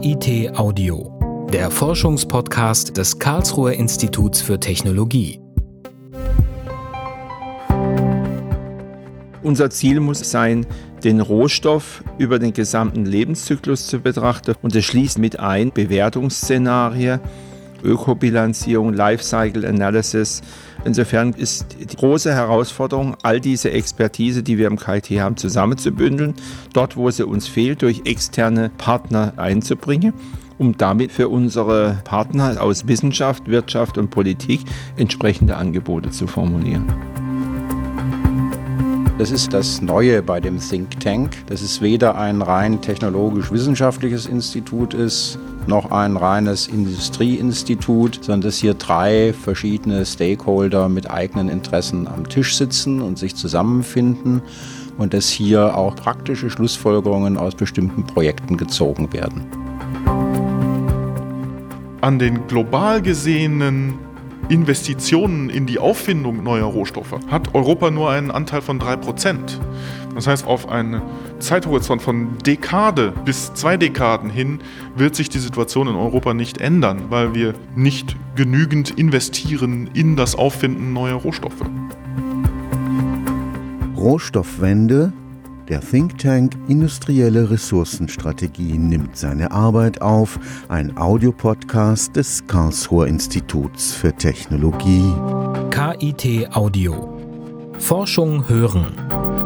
KIT Audio, der Forschungspodcast des Karlsruher Instituts für Technologie. Unser Ziel muss sein, den Rohstoff über den gesamten Lebenszyklus zu betrachten und es schließt mit ein Bewertungsszenarien, Ökobilanzierung, Lifecycle Analysis. Insofern ist die große Herausforderung, all diese Expertise, die wir im KIT haben, zusammenzubündeln, dort, wo sie uns fehlt, durch externe Partner einzubringen um damit für unsere Partner aus Wissenschaft, Wirtschaft und Politik entsprechende Angebote zu formulieren. Das ist das Neue bei dem Think Tank, dass es weder ein rein technologisch-wissenschaftliches Institut ist, noch ein reines Industrieinstitut, sondern dass hier drei verschiedene Stakeholder mit eigenen Interessen am Tisch sitzen und sich zusammenfinden und dass hier auch praktische Schlussfolgerungen aus bestimmten Projekten gezogen werden. An den global gesehenen Investitionen in die Auffindung neuer Rohstoffe hat Europa nur einen Anteil von 3%. Das heißt, auf einen Zeithorizont von Dekade bis zwei Dekaden hin wird sich die Situation in Europa nicht ändern, weil wir nicht genügend investieren in das Auffinden neuer Rohstoffe. Rohstoffwende der Think Tank Industrielle Ressourcenstrategie nimmt seine Arbeit auf, ein Audiopodcast des Karlsruher Instituts für Technologie. KIT Audio. Forschung hören.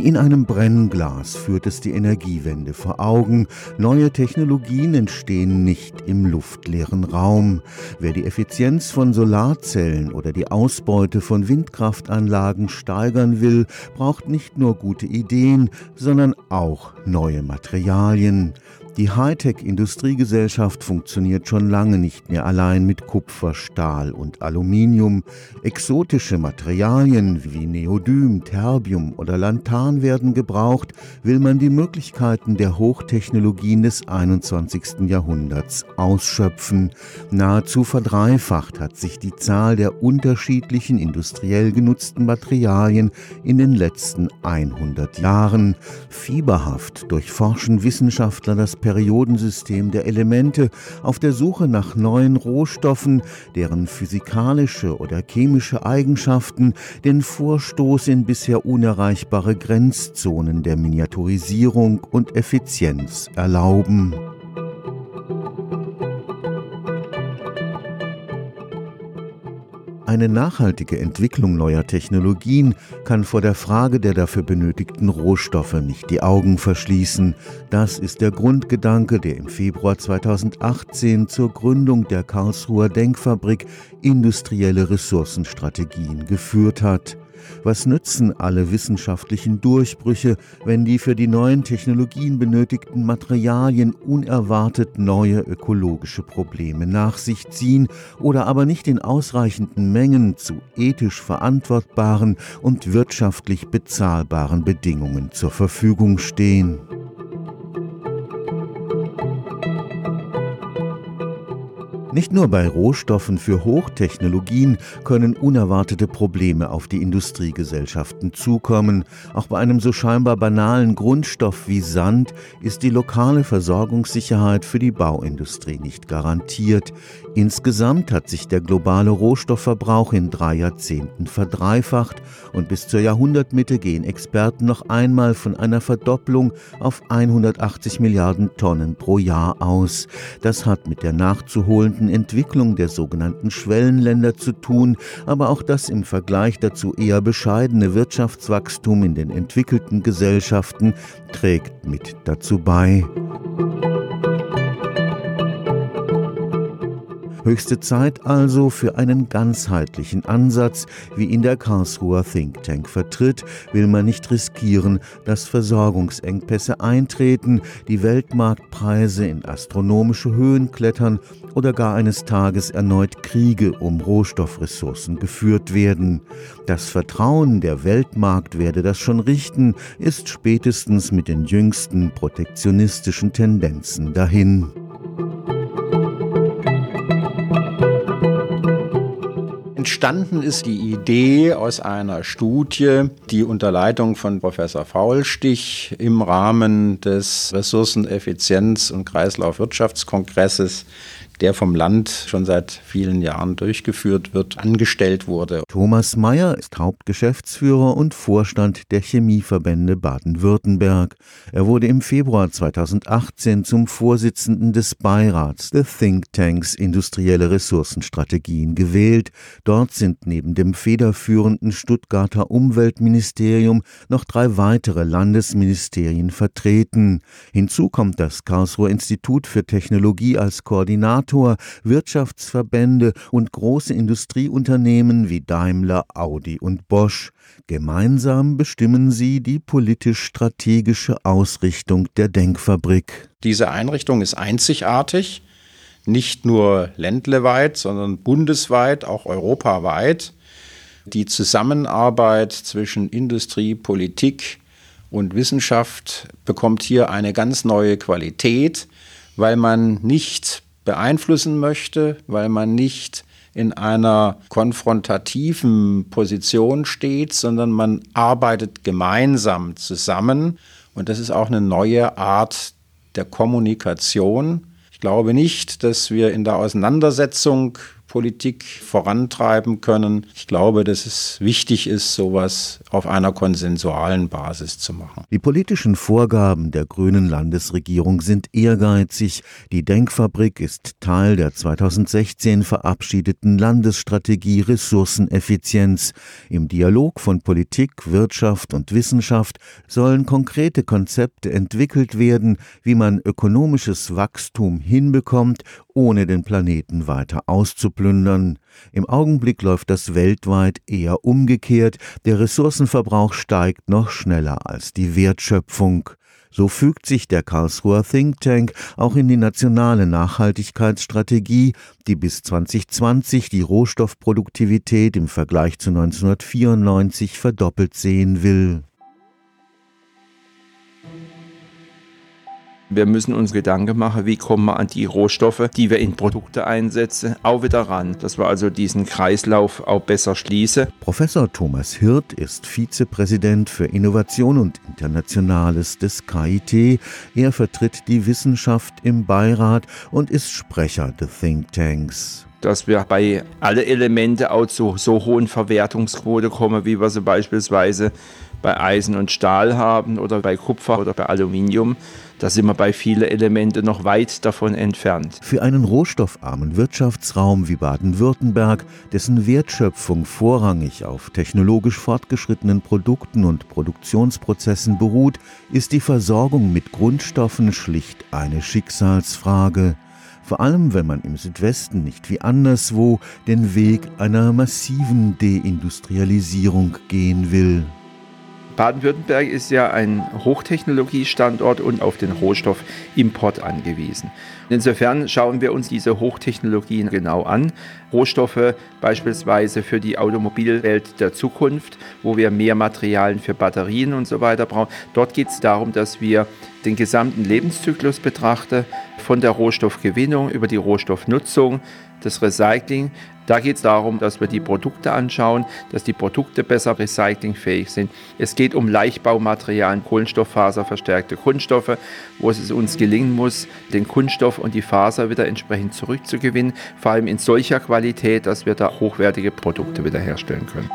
Wie in einem Brennglas führt es die Energiewende vor Augen. Neue Technologien entstehen nicht im luftleeren Raum. Wer die Effizienz von Solarzellen oder die Ausbeute von Windkraftanlagen steigern will, braucht nicht nur gute Ideen, sondern auch neue Materialien. Die Hightech-Industriegesellschaft funktioniert schon lange nicht mehr allein mit Kupfer, Stahl und Aluminium. Exotische Materialien wie Neodym, Terbium oder Lanthan werden gebraucht, will man die Möglichkeiten der Hochtechnologien des 21. Jahrhunderts ausschöpfen. Nahezu verdreifacht hat sich die Zahl der unterschiedlichen industriell genutzten Materialien in den letzten 100 Jahren. Fieberhaft durchforschen Wissenschaftler das Periodensystem der Elemente auf der Suche nach neuen Rohstoffen, deren physikalische oder chemische Eigenschaften den Vorstoß in bisher unerreichbare Grenzzonen der Miniaturisierung und Effizienz erlauben. Eine nachhaltige Entwicklung neuer Technologien kann vor der Frage der dafür benötigten Rohstoffe nicht die Augen verschließen. Das ist der Grundgedanke, der im Februar 2018 zur Gründung der Karlsruher Denkfabrik Industrielle Ressourcenstrategien geführt hat. Was nützen alle wissenschaftlichen Durchbrüche, wenn die für die neuen Technologien benötigten Materialien unerwartet neue ökologische Probleme nach sich ziehen oder aber nicht in ausreichenden Mengen zu ethisch verantwortbaren und wirtschaftlich bezahlbaren Bedingungen zur Verfügung stehen? Nicht nur bei Rohstoffen für Hochtechnologien können unerwartete Probleme auf die Industriegesellschaften zukommen. Auch bei einem so scheinbar banalen Grundstoff wie Sand ist die lokale Versorgungssicherheit für die Bauindustrie nicht garantiert. Insgesamt hat sich der globale Rohstoffverbrauch in drei Jahrzehnten verdreifacht und bis zur Jahrhundertmitte gehen Experten noch einmal von einer Verdopplung auf 180 Milliarden Tonnen pro Jahr aus. Das hat mit der nachzuholenden rasenden Entwicklung der sogenannten Schwellenländer zu tun, aber auch das im Vergleich dazu eher bescheidene Wirtschaftswachstum in den entwickelten Gesellschaften trägt mit dazu bei. Höchste Zeit also für einen ganzheitlichen Ansatz, wie ihn der Karlsruher Think Tank vertritt, will man nicht riskieren, dass Versorgungsengpässe eintreten, die Weltmarktpreise in astronomische Höhen klettern oder gar eines Tages erneut Kriege um Rohstoffressourcen geführt werden. Das Vertrauen, der Weltmarkt werde das schon richten, ist spätestens mit den jüngsten protektionistischen Tendenzen dahin. Entstanden ist die Idee aus einer Studie, die unter Leitung von Professor Faulstich im Rahmen des Ressourceneffizienz- und Kreislaufwirtschaftskongresses der vom Land schon seit vielen Jahren durchgeführt wird, angestellt wurde. Thomas Mayer ist Hauptgeschäftsführer und Vorstand der Chemieverbände Baden-Württemberg. Er wurde im Februar 2018 zum Vorsitzenden des Beirats der Think Tanks Industrielle Ressourcenstrategien gewählt. Dort sind neben dem federführenden Stuttgarter Umweltministerium noch drei weitere Landesministerien vertreten. Hinzu kommt das Karlsruher Institut für Technologie als Koordinator Sektor, Wirtschaftsverbände und große Industrieunternehmen wie Daimler, Audi und Bosch. Gemeinsam bestimmen sie die politisch-strategische Ausrichtung der Denkfabrik. Diese Einrichtung ist einzigartig, nicht nur ländleweit, sondern bundesweit, auch europaweit. Die Zusammenarbeit zwischen Industrie, Politik und Wissenschaft bekommt hier eine ganz neue Qualität, weil man nicht beeinflussen möchte, weil man nicht in einer konfrontativen Position steht, sondern man arbeitet gemeinsam zusammen. Und das ist auch eine neue Art der Kommunikation. Ich glaube nicht, dass wir in der Auseinandersetzung Politik vorantreiben können. Ich glaube, dass es wichtig ist, sowas auf einer konsensualen Basis zu machen. Die politischen Vorgaben der grünen Landesregierung sind ehrgeizig. Die Denkfabrik ist Teil der 2016 verabschiedeten Landesstrategie Ressourceneffizienz. Im Dialog von Politik, Wirtschaft und Wissenschaft sollen konkrete Konzepte entwickelt werden, wie man ökonomisches Wachstum hinbekommt, ohne den Planeten weiter auszuplündern. Im Augenblick läuft das weltweit eher umgekehrt, der Ressourcenverbrauch steigt noch schneller als die Wertschöpfung. So fügt sich der Karlsruher Think Tank auch in die nationale Nachhaltigkeitsstrategie, die bis 2020 die Rohstoffproduktivität im Vergleich zu 1994 verdoppelt sehen will. Wir müssen uns Gedanken machen, wie kommen wir an die Rohstoffe, die wir in Produkte einsetzen, auch wieder ran, dass wir also diesen Kreislauf auch besser schließen. Professor Thomas Hirt ist Vizepräsident für Innovation und Internationales des KIT. Er vertritt die Wissenschaft im Beirat und ist Sprecher der Think Tanks dass wir bei alle Elemente auch zu so hohen Verwertungsquote kommen, wie wir sie beispielsweise bei Eisen und Stahl haben oder bei Kupfer oder bei Aluminium. Da sind wir bei vielen Elementen noch weit davon entfernt. Für einen rohstoffarmen Wirtschaftsraum wie Baden-Württemberg, dessen Wertschöpfung vorrangig auf technologisch fortgeschrittenen Produkten und Produktionsprozessen beruht, ist die Versorgung mit Grundstoffen schlicht eine Schicksalsfrage vor allem wenn man im Südwesten nicht wie anderswo den Weg einer massiven Deindustrialisierung gehen will. Baden-Württemberg ist ja ein Hochtechnologiestandort und auf den Rohstoffimport angewiesen. Insofern schauen wir uns diese Hochtechnologien genau an. Rohstoffe beispielsweise für die Automobilwelt der Zukunft, wo wir mehr Materialien für Batterien und so weiter brauchen. Dort geht es darum, dass wir den gesamten Lebenszyklus betrachten, von der Rohstoffgewinnung über die Rohstoffnutzung, das Recycling da geht es darum, dass wir die Produkte anschauen, dass die Produkte besser recyclingfähig sind. Es geht um Leichtbaumaterialien, Kohlenstofffaserverstärkte Kunststoffe, wo es uns gelingen muss, den Kunststoff und die Faser wieder entsprechend zurückzugewinnen, vor allem in solcher Qualität, dass wir da hochwertige Produkte wieder herstellen können.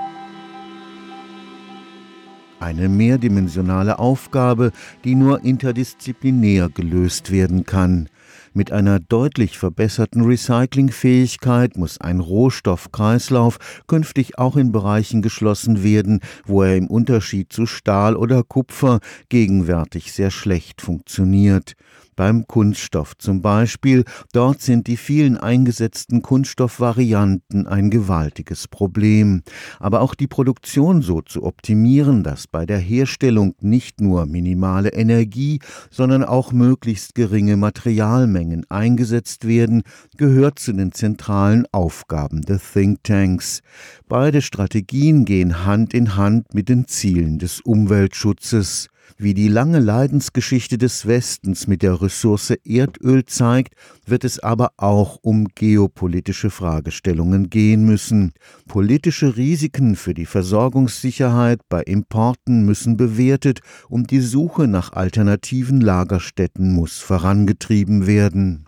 Eine mehrdimensionale Aufgabe, die nur interdisziplinär gelöst werden kann. Mit einer deutlich verbesserten Recyclingfähigkeit muss ein Rohstoffkreislauf künftig auch in Bereichen geschlossen werden, wo er im Unterschied zu Stahl oder Kupfer gegenwärtig sehr schlecht funktioniert beim Kunststoff zum Beispiel. Dort sind die vielen eingesetzten Kunststoffvarianten ein gewaltiges Problem. Aber auch die Produktion so zu optimieren, dass bei der Herstellung nicht nur minimale Energie, sondern auch möglichst geringe Materialmengen eingesetzt werden, gehört zu den zentralen Aufgaben der Thinktanks. Beide Strategien gehen Hand in Hand mit den Zielen des Umweltschutzes. Wie die lange Leidensgeschichte des Westens mit der Ressource Erdöl zeigt, wird es aber auch um geopolitische Fragestellungen gehen müssen. Politische Risiken für die Versorgungssicherheit bei Importen müssen bewertet und die Suche nach alternativen Lagerstätten muss vorangetrieben werden.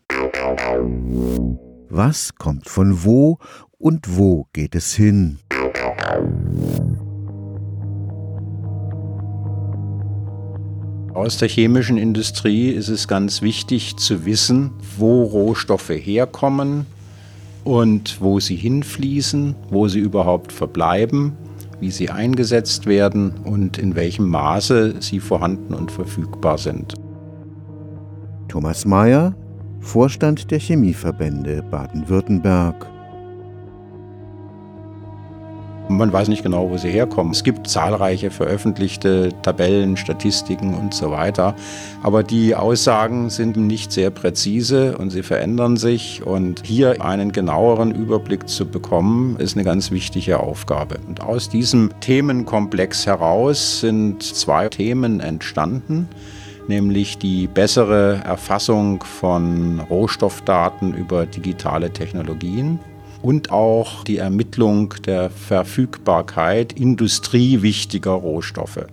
Was kommt von wo und wo geht es hin? Aus der chemischen Industrie ist es ganz wichtig zu wissen, wo Rohstoffe herkommen und wo sie hinfließen, wo sie überhaupt verbleiben, wie sie eingesetzt werden und in welchem Maße sie vorhanden und verfügbar sind. Thomas Mayer, Vorstand der Chemieverbände Baden-Württemberg. Man weiß nicht genau, wo sie herkommen. Es gibt zahlreiche veröffentlichte Tabellen, Statistiken und so weiter. Aber die Aussagen sind nicht sehr präzise und sie verändern sich. Und hier einen genaueren Überblick zu bekommen, ist eine ganz wichtige Aufgabe. Und aus diesem Themenkomplex heraus sind zwei Themen entstanden nämlich die bessere Erfassung von Rohstoffdaten über digitale Technologien und auch die Ermittlung der Verfügbarkeit industriewichtiger Rohstoffe.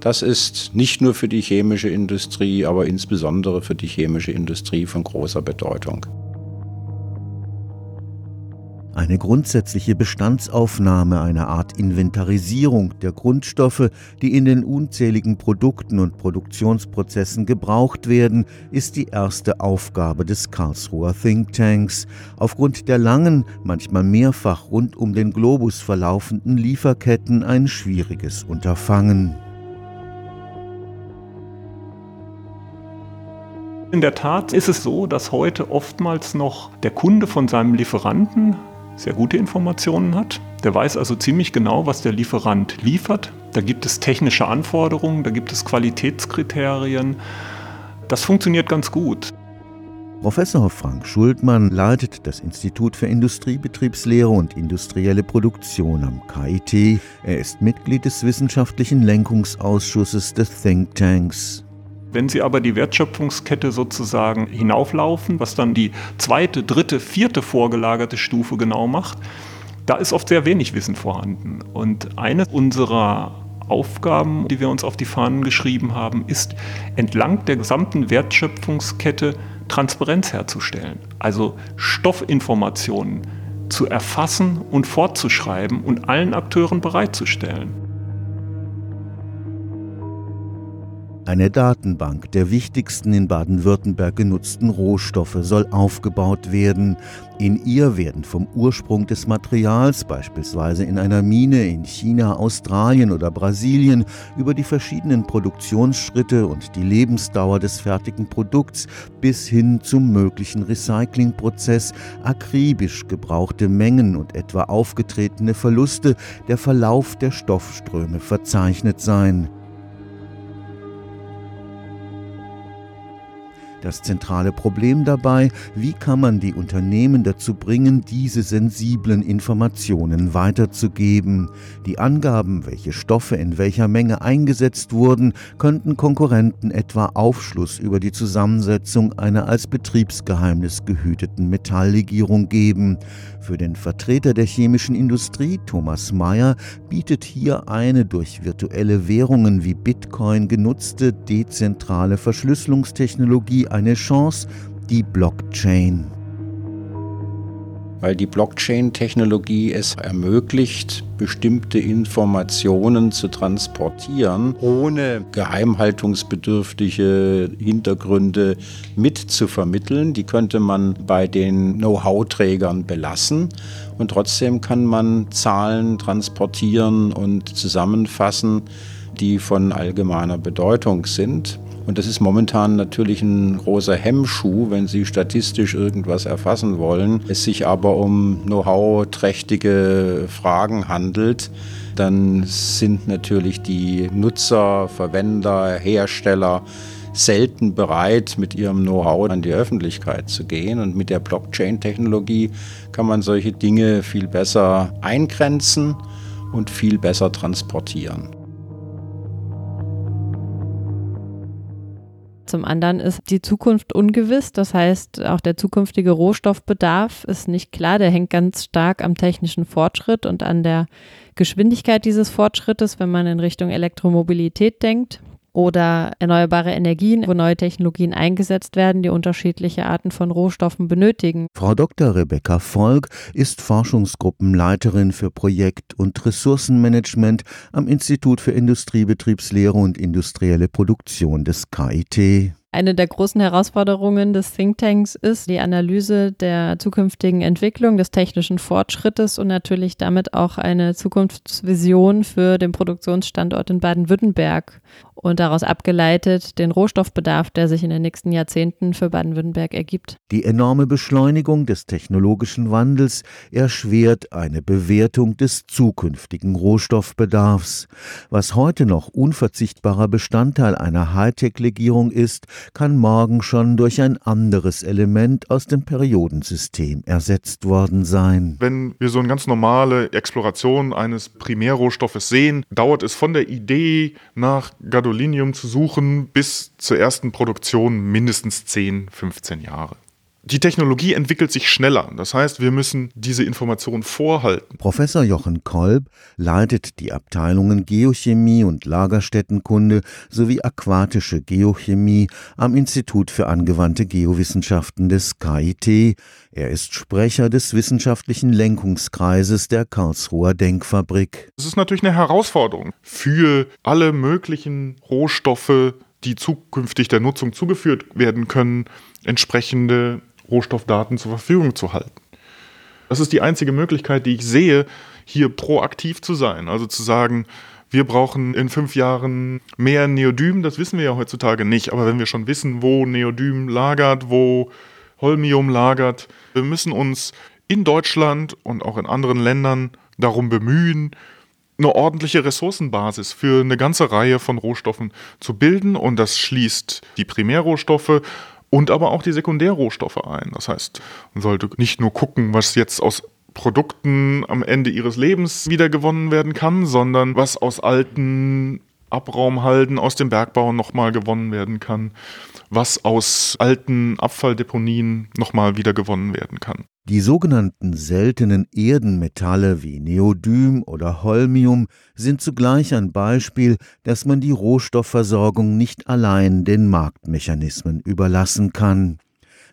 Das ist nicht nur für die chemische Industrie, aber insbesondere für die chemische Industrie von großer Bedeutung. Eine grundsätzliche Bestandsaufnahme, eine Art Inventarisierung der Grundstoffe, die in den unzähligen Produkten und Produktionsprozessen gebraucht werden, ist die erste Aufgabe des Karlsruher Thinktanks. Aufgrund der langen, manchmal mehrfach rund um den Globus verlaufenden Lieferketten ein schwieriges Unterfangen. In der Tat ist es so, dass heute oftmals noch der Kunde von seinem Lieferanten sehr gute Informationen hat. Der weiß also ziemlich genau, was der Lieferant liefert. Da gibt es technische Anforderungen, da gibt es Qualitätskriterien. Das funktioniert ganz gut. Professor Frank Schuldmann leitet das Institut für Industriebetriebslehre und industrielle Produktion am KIT. Er ist Mitglied des wissenschaftlichen Lenkungsausschusses des Thinktanks. Wenn Sie aber die Wertschöpfungskette sozusagen hinauflaufen, was dann die zweite, dritte, vierte vorgelagerte Stufe genau macht, da ist oft sehr wenig Wissen vorhanden. Und eine unserer Aufgaben, die wir uns auf die Fahnen geschrieben haben, ist entlang der gesamten Wertschöpfungskette Transparenz herzustellen. Also Stoffinformationen zu erfassen und fortzuschreiben und allen Akteuren bereitzustellen. Eine Datenbank der wichtigsten in Baden-Württemberg genutzten Rohstoffe soll aufgebaut werden. In ihr werden vom Ursprung des Materials, beispielsweise in einer Mine in China, Australien oder Brasilien, über die verschiedenen Produktionsschritte und die Lebensdauer des fertigen Produkts bis hin zum möglichen Recyclingprozess akribisch gebrauchte Mengen und etwa aufgetretene Verluste, der Verlauf der Stoffströme verzeichnet sein. Das zentrale Problem dabei, wie kann man die Unternehmen dazu bringen, diese sensiblen Informationen weiterzugeben. Die Angaben, welche Stoffe in welcher Menge eingesetzt wurden, könnten Konkurrenten etwa Aufschluss über die Zusammensetzung einer als Betriebsgeheimnis gehüteten Metalllegierung geben. Für den Vertreter der chemischen Industrie, Thomas Mayer, bietet hier eine durch virtuelle Währungen wie Bitcoin genutzte dezentrale Verschlüsselungstechnologie eine Chance, die Blockchain. Weil die Blockchain-Technologie es ermöglicht, bestimmte Informationen zu transportieren, ohne geheimhaltungsbedürftige Hintergründe mitzuvermitteln. Die könnte man bei den Know-how-Trägern belassen und trotzdem kann man Zahlen transportieren und zusammenfassen, die von allgemeiner Bedeutung sind. Und das ist momentan natürlich ein großer Hemmschuh, wenn Sie statistisch irgendwas erfassen wollen, es sich aber um Know-how-trächtige Fragen handelt dann sind natürlich die Nutzer, Verwender, Hersteller selten bereit, mit ihrem Know-how an die Öffentlichkeit zu gehen. Und mit der Blockchain-Technologie kann man solche Dinge viel besser eingrenzen und viel besser transportieren. Zum anderen ist die Zukunft ungewiss. Das heißt, auch der zukünftige Rohstoffbedarf ist nicht klar. Der hängt ganz stark am technischen Fortschritt und an der Geschwindigkeit dieses Fortschrittes, wenn man in Richtung Elektromobilität denkt oder erneuerbare Energien, wo neue Technologien eingesetzt werden, die unterschiedliche Arten von Rohstoffen benötigen. Frau Dr. Rebecca Volk ist Forschungsgruppenleiterin für Projekt- und Ressourcenmanagement am Institut für Industriebetriebslehre und industrielle Produktion des KIT. Eine der großen Herausforderungen des Thinktanks ist die Analyse der zukünftigen Entwicklung, des technischen Fortschrittes und natürlich damit auch eine Zukunftsvision für den Produktionsstandort in Baden-Württemberg und daraus abgeleitet den Rohstoffbedarf, der sich in den nächsten Jahrzehnten für Baden-Württemberg ergibt. Die enorme Beschleunigung des technologischen Wandels erschwert eine Bewertung des zukünftigen Rohstoffbedarfs. Was heute noch unverzichtbarer Bestandteil einer Hightech-Legierung ist, kann morgen schon durch ein anderes Element aus dem Periodensystem ersetzt worden sein. Wenn wir so eine ganz normale Exploration eines Primärrohstoffes sehen, dauert es von der Idee nach Gadolinium zu suchen bis zur ersten Produktion mindestens 10, 15 Jahre. Die Technologie entwickelt sich schneller. Das heißt, wir müssen diese Informationen vorhalten. Professor Jochen Kolb leitet die Abteilungen Geochemie und Lagerstättenkunde sowie aquatische Geochemie am Institut für angewandte Geowissenschaften des KIT. Er ist Sprecher des wissenschaftlichen Lenkungskreises der Karlsruher Denkfabrik. Es ist natürlich eine Herausforderung für alle möglichen Rohstoffe, die zukünftig der Nutzung zugeführt werden können, entsprechende Rohstoffdaten zur Verfügung zu halten. Das ist die einzige Möglichkeit, die ich sehe, hier proaktiv zu sein. Also zu sagen, wir brauchen in fünf Jahren mehr Neodym, das wissen wir ja heutzutage nicht. Aber wenn wir schon wissen, wo Neodym lagert, wo Holmium lagert, wir müssen uns in Deutschland und auch in anderen Ländern darum bemühen, eine ordentliche Ressourcenbasis für eine ganze Reihe von Rohstoffen zu bilden. Und das schließt die Primärrohstoffe und aber auch die Sekundärrohstoffe ein. Das heißt, man sollte nicht nur gucken, was jetzt aus Produkten am Ende ihres Lebens wieder gewonnen werden kann, sondern was aus alten Abraumhalden aus dem Bergbau nochmal gewonnen werden kann, was aus alten Abfalldeponien nochmal wieder gewonnen werden kann. Die sogenannten seltenen Erdenmetalle wie Neodym oder Holmium sind zugleich ein Beispiel, dass man die Rohstoffversorgung nicht allein den Marktmechanismen überlassen kann.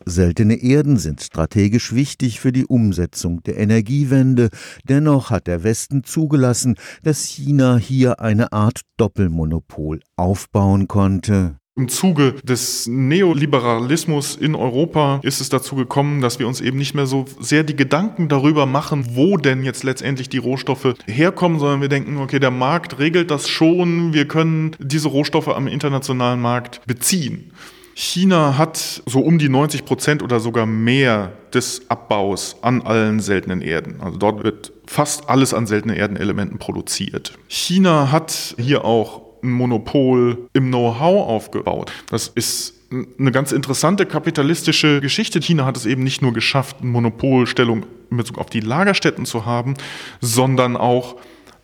Seltene Erden sind strategisch wichtig für die Umsetzung der Energiewende. Dennoch hat der Westen zugelassen, dass China hier eine Art Doppelmonopol aufbauen konnte. Im Zuge des Neoliberalismus in Europa ist es dazu gekommen, dass wir uns eben nicht mehr so sehr die Gedanken darüber machen, wo denn jetzt letztendlich die Rohstoffe herkommen, sondern wir denken, okay, der Markt regelt das schon, wir können diese Rohstoffe am internationalen Markt beziehen. China hat so um die 90 Prozent oder sogar mehr des Abbaus an allen seltenen Erden. Also dort wird fast alles an seltenen Erdenelementen produziert. China hat hier auch ein Monopol im Know-how aufgebaut. Das ist eine ganz interessante kapitalistische Geschichte. China hat es eben nicht nur geschafft, eine Monopolstellung in Bezug auf die Lagerstätten zu haben, sondern auch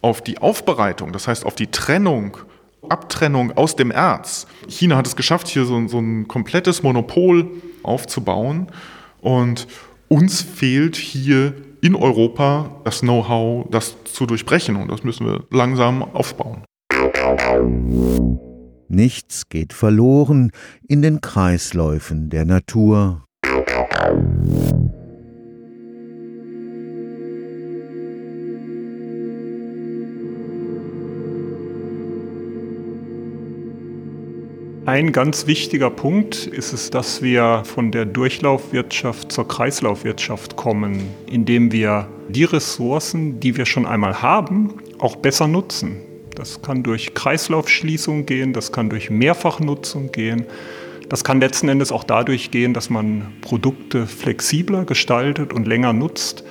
auf die Aufbereitung, das heißt auf die Trennung, Abtrennung aus dem Erz. China hat es geschafft, hier so, so ein komplettes Monopol aufzubauen und uns fehlt hier in Europa das Know-how, das zu durchbrechen und das müssen wir langsam aufbauen. Nichts geht verloren in den Kreisläufen der Natur. Ein ganz wichtiger Punkt ist es, dass wir von der Durchlaufwirtschaft zur Kreislaufwirtschaft kommen, indem wir die Ressourcen, die wir schon einmal haben, auch besser nutzen. Das kann durch Kreislaufschließung gehen, das kann durch Mehrfachnutzung gehen. Das kann letzten Endes auch dadurch gehen, dass man Produkte flexibler gestaltet und länger nutzt.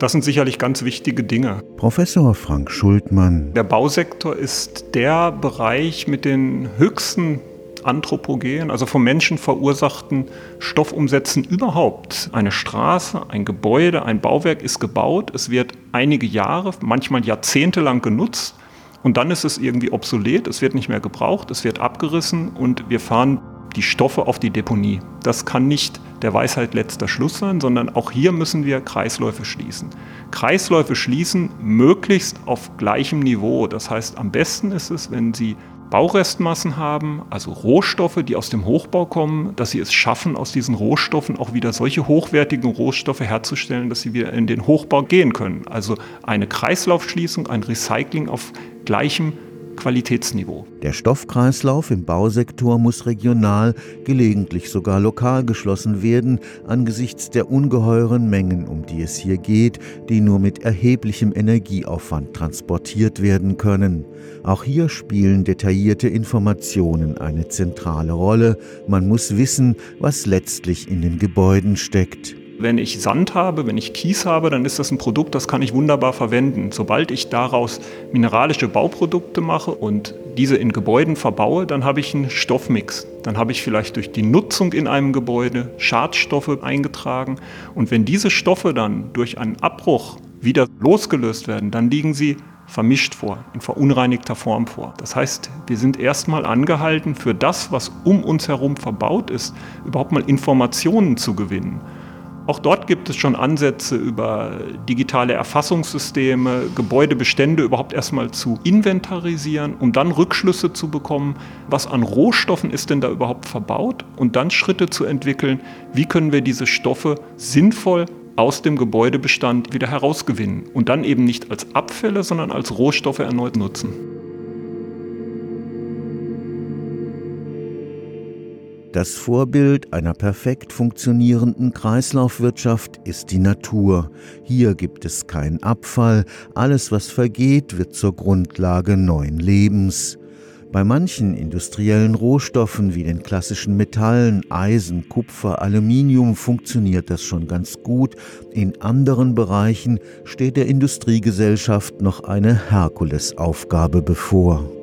Das sind sicherlich ganz wichtige Dinge. Professor Frank Schultmann. Der Bausektor ist der Bereich mit den höchsten anthropogen, also vom Menschen verursachten Stoffumsätzen überhaupt. Eine Straße, ein Gebäude, ein Bauwerk ist gebaut, es wird einige Jahre, manchmal Jahrzehnte lang genutzt und dann ist es irgendwie obsolet, es wird nicht mehr gebraucht, es wird abgerissen und wir fahren die Stoffe auf die Deponie. Das kann nicht der Weisheit letzter Schluss sein, sondern auch hier müssen wir Kreisläufe schließen. Kreisläufe schließen möglichst auf gleichem Niveau. Das heißt, am besten ist es, wenn Sie Baurestmassen haben, also Rohstoffe, die aus dem Hochbau kommen, dass sie es schaffen, aus diesen Rohstoffen auch wieder solche hochwertigen Rohstoffe herzustellen, dass sie wieder in den Hochbau gehen können. Also eine Kreislaufschließung, ein Recycling auf gleichem Qualitätsniveau. Der Stoffkreislauf im Bausektor muss regional, gelegentlich sogar lokal geschlossen werden, angesichts der ungeheuren Mengen, um die es hier geht, die nur mit erheblichem Energieaufwand transportiert werden können. Auch hier spielen detaillierte Informationen eine zentrale Rolle. Man muss wissen, was letztlich in den Gebäuden steckt. Wenn ich Sand habe, wenn ich Kies habe, dann ist das ein Produkt, das kann ich wunderbar verwenden. Sobald ich daraus mineralische Bauprodukte mache und diese in Gebäuden verbaue, dann habe ich einen Stoffmix. Dann habe ich vielleicht durch die Nutzung in einem Gebäude Schadstoffe eingetragen. Und wenn diese Stoffe dann durch einen Abbruch wieder losgelöst werden, dann liegen sie vermischt vor, in verunreinigter Form vor. Das heißt, wir sind erstmal angehalten, für das, was um uns herum verbaut ist, überhaupt mal Informationen zu gewinnen. Auch dort gibt es schon Ansätze über digitale Erfassungssysteme, Gebäudebestände überhaupt erstmal zu inventarisieren, um dann Rückschlüsse zu bekommen, was an Rohstoffen ist denn da überhaupt verbaut und dann Schritte zu entwickeln, wie können wir diese Stoffe sinnvoll aus dem Gebäudebestand wieder herausgewinnen und dann eben nicht als Abfälle, sondern als Rohstoffe erneut nutzen. Das Vorbild einer perfekt funktionierenden Kreislaufwirtschaft ist die Natur. Hier gibt es keinen Abfall, alles was vergeht wird zur Grundlage neuen Lebens. Bei manchen industriellen Rohstoffen wie den klassischen Metallen Eisen, Kupfer, Aluminium funktioniert das schon ganz gut. In anderen Bereichen steht der Industriegesellschaft noch eine Herkulesaufgabe bevor.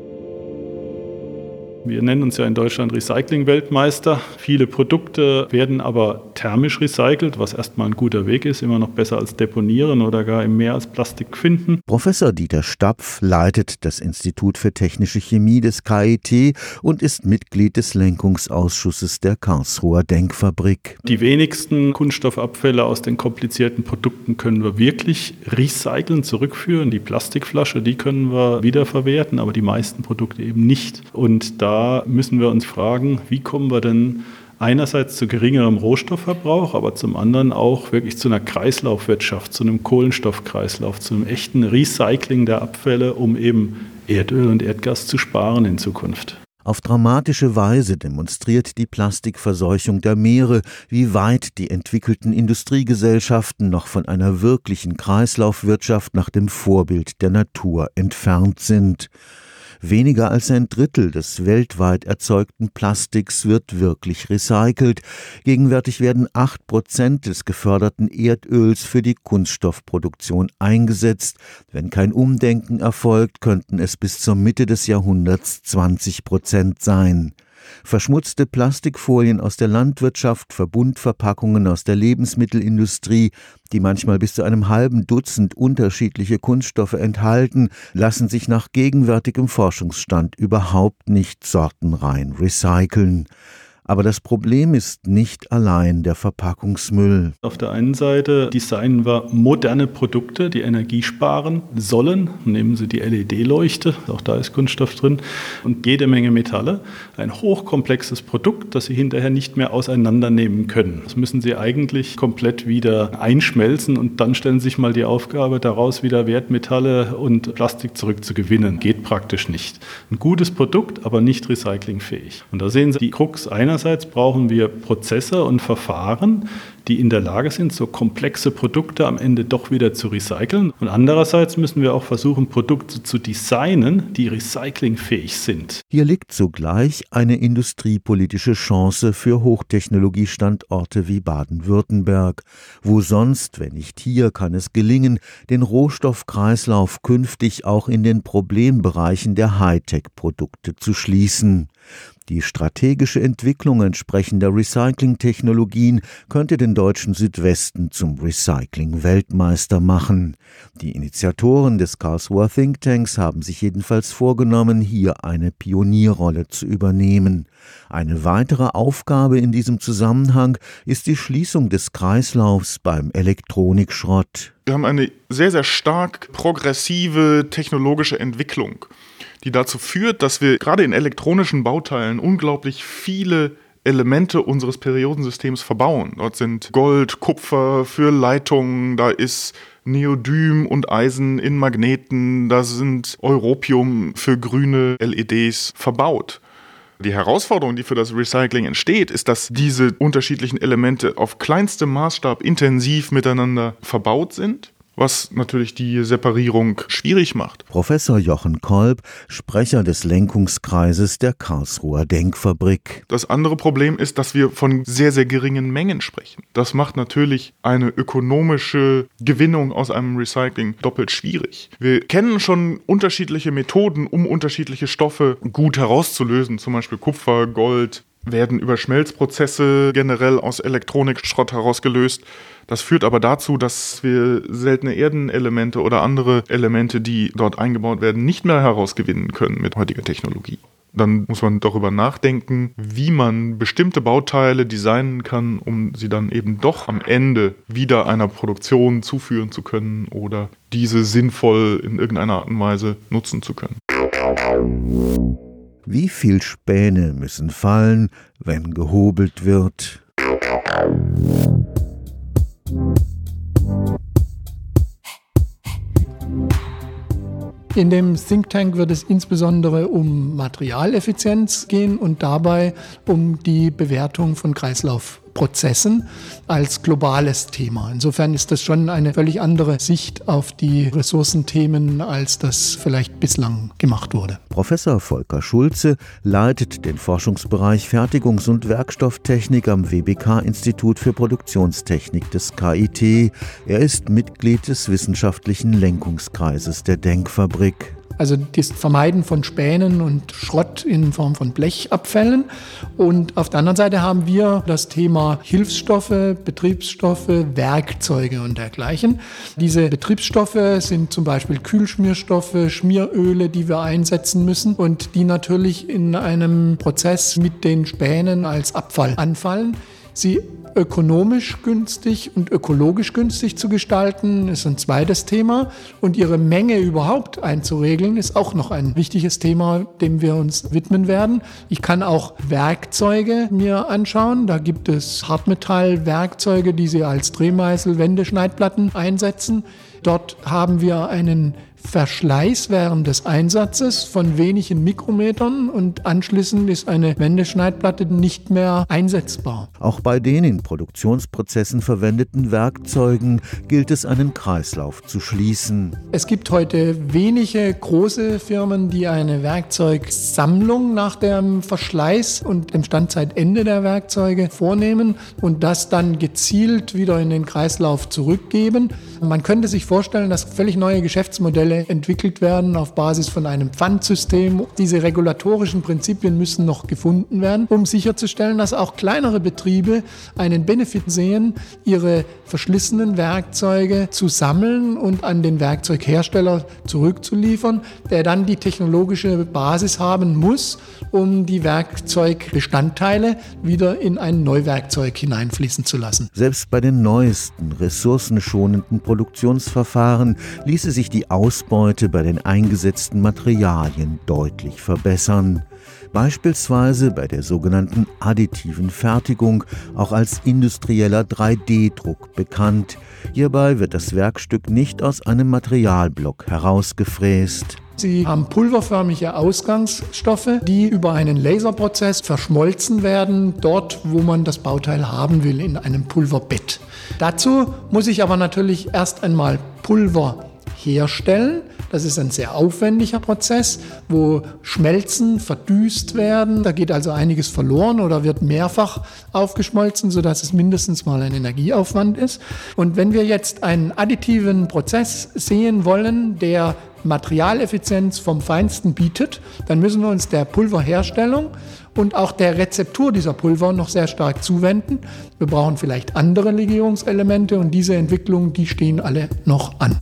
Wir nennen uns ja in Deutschland Recycling-Weltmeister. Viele Produkte werden aber thermisch recycelt, was erstmal ein guter Weg ist, immer noch besser als deponieren oder gar im Meer als Plastik finden. Professor Dieter Stapf leitet das Institut für Technische Chemie des KIT und ist Mitglied des Lenkungsausschusses der Karlsruher Denkfabrik. Die wenigsten Kunststoffabfälle aus den komplizierten Produkten können wir wirklich recyceln, zurückführen. Die Plastikflasche, die können wir wiederverwerten, aber die meisten Produkte eben nicht. Und da müssen wir uns fragen, wie kommen wir denn einerseits zu geringerem Rohstoffverbrauch, aber zum anderen auch wirklich zu einer Kreislaufwirtschaft, zu einem Kohlenstoffkreislauf, zu einem echten Recycling der Abfälle, um eben Erdöl und Erdgas zu sparen in Zukunft. Auf dramatische Weise demonstriert die Plastikverseuchung der Meere, wie weit die entwickelten Industriegesellschaften noch von einer wirklichen Kreislaufwirtschaft nach dem Vorbild der Natur entfernt sind. Weniger als ein Drittel des weltweit erzeugten Plastiks wird wirklich recycelt. Gegenwärtig werden acht Prozent des geförderten Erdöls für die Kunststoffproduktion eingesetzt. Wenn kein Umdenken erfolgt, könnten es bis zur Mitte des Jahrhunderts 20 Prozent sein. Verschmutzte Plastikfolien aus der Landwirtschaft, Verbundverpackungen aus der Lebensmittelindustrie, die manchmal bis zu einem halben Dutzend unterschiedliche Kunststoffe enthalten, lassen sich nach gegenwärtigem Forschungsstand überhaupt nicht sortenrein recyceln. Aber das Problem ist nicht allein der Verpackungsmüll. Auf der einen Seite designen wir moderne Produkte, die Energie sparen sollen. Nehmen Sie die LED-Leuchte, auch da ist Kunststoff drin, und jede Menge Metalle. Ein hochkomplexes Produkt, das Sie hinterher nicht mehr auseinandernehmen können. Das müssen Sie eigentlich komplett wieder einschmelzen und dann stellen Sie sich mal die Aufgabe, daraus wieder Wertmetalle und Plastik zurückzugewinnen. Geht praktisch nicht. Ein gutes Produkt, aber nicht recyclingfähig. Und da sehen Sie die Krux einer einerseits brauchen wir Prozesse und Verfahren, die in der Lage sind, so komplexe Produkte am Ende doch wieder zu recyceln. Und andererseits müssen wir auch versuchen, Produkte zu designen, die recyclingfähig sind. Hier liegt zugleich eine industriepolitische Chance für Hochtechnologiestandorte wie Baden-Württemberg. Wo sonst, wenn nicht hier, kann es gelingen, den Rohstoffkreislauf künftig auch in den Problembereichen der Hightech-Produkte zu schließen. Die strategische Entwicklung entsprechender Recycling-Technologien könnte den deutschen Südwesten zum Recycling-Weltmeister machen. Die Initiatoren des Karlsruher Thinktanks haben sich jedenfalls vorgenommen, hier eine Pionierrolle zu übernehmen. Eine weitere Aufgabe in diesem Zusammenhang ist die Schließung des Kreislaufs beim Elektronikschrott. Wir haben eine sehr, sehr stark progressive technologische Entwicklung die dazu führt, dass wir gerade in elektronischen Bauteilen unglaublich viele Elemente unseres Periodensystems verbauen. Dort sind Gold, Kupfer für Leitungen, da ist Neodym und Eisen in Magneten, da sind Europium für grüne LEDs verbaut. Die Herausforderung, die für das Recycling entsteht, ist, dass diese unterschiedlichen Elemente auf kleinstem Maßstab intensiv miteinander verbaut sind was natürlich die Separierung schwierig macht. Professor Jochen Kolb, Sprecher des Lenkungskreises der Karlsruher Denkfabrik. Das andere Problem ist, dass wir von sehr, sehr geringen Mengen sprechen. Das macht natürlich eine ökonomische Gewinnung aus einem Recycling doppelt schwierig. Wir kennen schon unterschiedliche Methoden, um unterschiedliche Stoffe gut herauszulösen, zum Beispiel Kupfer, Gold, werden über Schmelzprozesse generell aus Elektronikschrott herausgelöst. Das führt aber dazu, dass wir seltene Erdenelemente oder andere Elemente, die dort eingebaut werden, nicht mehr herausgewinnen können mit heutiger Technologie. Dann muss man darüber nachdenken, wie man bestimmte Bauteile designen kann, um sie dann eben doch am Ende wieder einer Produktion zuführen zu können oder diese sinnvoll in irgendeiner Art und Weise nutzen zu können. Wie viel Späne müssen fallen, wenn gehobelt wird? In dem Think Tank wird es insbesondere um Materialeffizienz gehen und dabei um die Bewertung von Kreislauf. Prozessen als globales Thema. Insofern ist das schon eine völlig andere Sicht auf die Ressourcenthemen, als das vielleicht bislang gemacht wurde. Professor Volker Schulze leitet den Forschungsbereich Fertigungs- und Werkstofftechnik am WBK-Institut für Produktionstechnik des KIT. Er ist Mitglied des wissenschaftlichen Lenkungskreises der Denkfabrik. Also das Vermeiden von Spänen und Schrott in Form von Blechabfällen. Und auf der anderen Seite haben wir das Thema Hilfsstoffe, Betriebsstoffe, Werkzeuge und dergleichen. Diese Betriebsstoffe sind zum Beispiel Kühlschmierstoffe, Schmieröle, die wir einsetzen müssen und die natürlich in einem Prozess mit den Spänen als Abfall anfallen. Sie ökonomisch günstig und ökologisch günstig zu gestalten, ist ein zweites Thema. Und ihre Menge überhaupt einzuregeln, ist auch noch ein wichtiges Thema, dem wir uns widmen werden. Ich kann auch Werkzeuge mir anschauen. Da gibt es Hartmetallwerkzeuge, die Sie als Drehmeißel, Wendeschneidplatten einsetzen. Dort haben wir einen Verschleiß während des Einsatzes von wenigen Mikrometern und anschließend ist eine Wendeschneidplatte nicht mehr einsetzbar. Auch bei den in Produktionsprozessen verwendeten Werkzeugen gilt es, einen Kreislauf zu schließen. Es gibt heute wenige große Firmen, die eine Werkzeugsammlung nach dem Verschleiß und dem Standzeitende der Werkzeuge vornehmen und das dann gezielt wieder in den Kreislauf zurückgeben. Man könnte sich vorstellen, dass völlig neue Geschäftsmodelle Modelle entwickelt werden auf Basis von einem Pfandsystem. Diese regulatorischen Prinzipien müssen noch gefunden werden, um sicherzustellen, dass auch kleinere Betriebe einen Benefit sehen, ihre verschlissenen Werkzeuge zu sammeln und an den Werkzeughersteller zurückzuliefern, der dann die technologische Basis haben muss, um die Werkzeugbestandteile wieder in ein Neuwerkzeug hineinfließen zu lassen. Selbst bei den neuesten, ressourcenschonenden Produktionsverfahren ließe sich die Ausbildung Ausbeute bei den eingesetzten Materialien deutlich verbessern. Beispielsweise bei der sogenannten additiven Fertigung, auch als industrieller 3D-Druck bekannt. Hierbei wird das Werkstück nicht aus einem Materialblock herausgefräst. Sie haben pulverförmige Ausgangsstoffe, die über einen Laserprozess verschmolzen werden, dort, wo man das Bauteil haben will, in einem Pulverbett. Dazu muss ich aber natürlich erst einmal Pulver herstellen. Das ist ein sehr aufwendiger Prozess, wo Schmelzen verdüst werden. Da geht also einiges verloren oder wird mehrfach aufgeschmolzen, sodass es mindestens mal ein Energieaufwand ist. Und wenn wir jetzt einen additiven Prozess sehen wollen, der Materialeffizienz vom Feinsten bietet, dann müssen wir uns der Pulverherstellung und auch der Rezeptur dieser Pulver noch sehr stark zuwenden. Wir brauchen vielleicht andere Legierungselemente und diese Entwicklungen, die stehen alle noch an.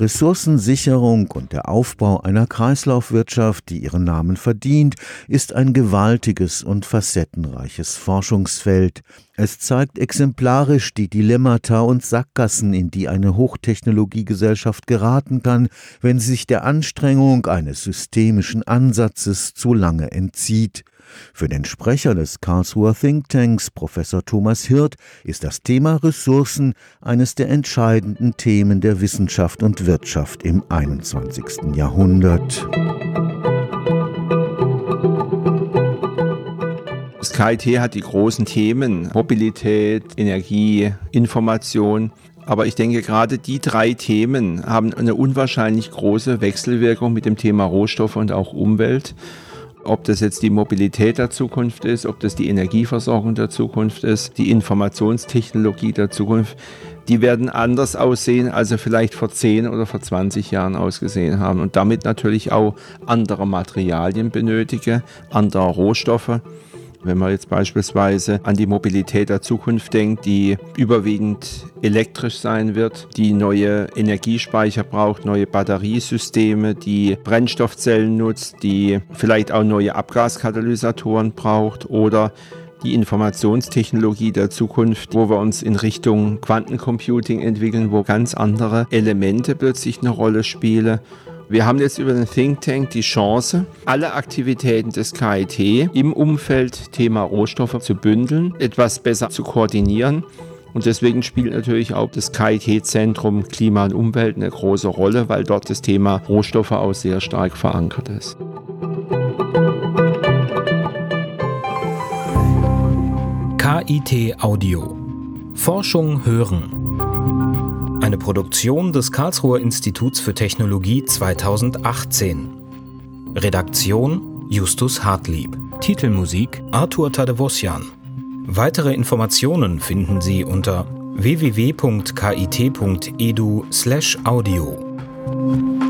Ressourcensicherung und der Aufbau einer Kreislaufwirtschaft, die ihren Namen verdient, ist ein gewaltiges und facettenreiches Forschungsfeld. Es zeigt exemplarisch die Dilemmata und Sackgassen, in die eine Hochtechnologiegesellschaft geraten kann, wenn sie sich der Anstrengung eines systemischen Ansatzes zu lange entzieht. Für den Sprecher des Karlsruher Thinktanks, Professor Thomas Hirt, ist das Thema Ressourcen eines der entscheidenden Themen der Wissenschaft und Wirtschaft im 21. Jahrhundert. Das KIT hat die großen Themen Mobilität, Energie, Information. Aber ich denke, gerade die drei Themen haben eine unwahrscheinlich große Wechselwirkung mit dem Thema Rohstoffe und auch Umwelt. Ob das jetzt die Mobilität der Zukunft ist, ob das die Energieversorgung der Zukunft ist, die Informationstechnologie der Zukunft, die werden anders aussehen, als sie vielleicht vor 10 oder vor 20 Jahren ausgesehen haben und damit natürlich auch andere Materialien benötigen, andere Rohstoffe. Wenn man jetzt beispielsweise an die Mobilität der Zukunft denkt, die überwiegend elektrisch sein wird, die neue Energiespeicher braucht, neue Batteriesysteme, die Brennstoffzellen nutzt, die vielleicht auch neue Abgaskatalysatoren braucht oder die Informationstechnologie der Zukunft, wo wir uns in Richtung Quantencomputing entwickeln, wo ganz andere Elemente plötzlich eine Rolle spielen wir haben jetzt über den Think Tank die Chance, alle Aktivitäten des KIT im Umfeld Thema Rohstoffe zu bündeln, etwas besser zu koordinieren. Und deswegen spielt natürlich auch das KIT-Zentrum Klima und Umwelt eine große Rolle, weil dort das Thema Rohstoffe auch sehr stark verankert ist. KIT Audio. Forschung hören. Eine Produktion des Karlsruher Instituts für Technologie 2018. Redaktion Justus Hartlieb. Titelmusik Arthur Tadevosjan. Weitere Informationen finden Sie unter www.kit.edu/audio.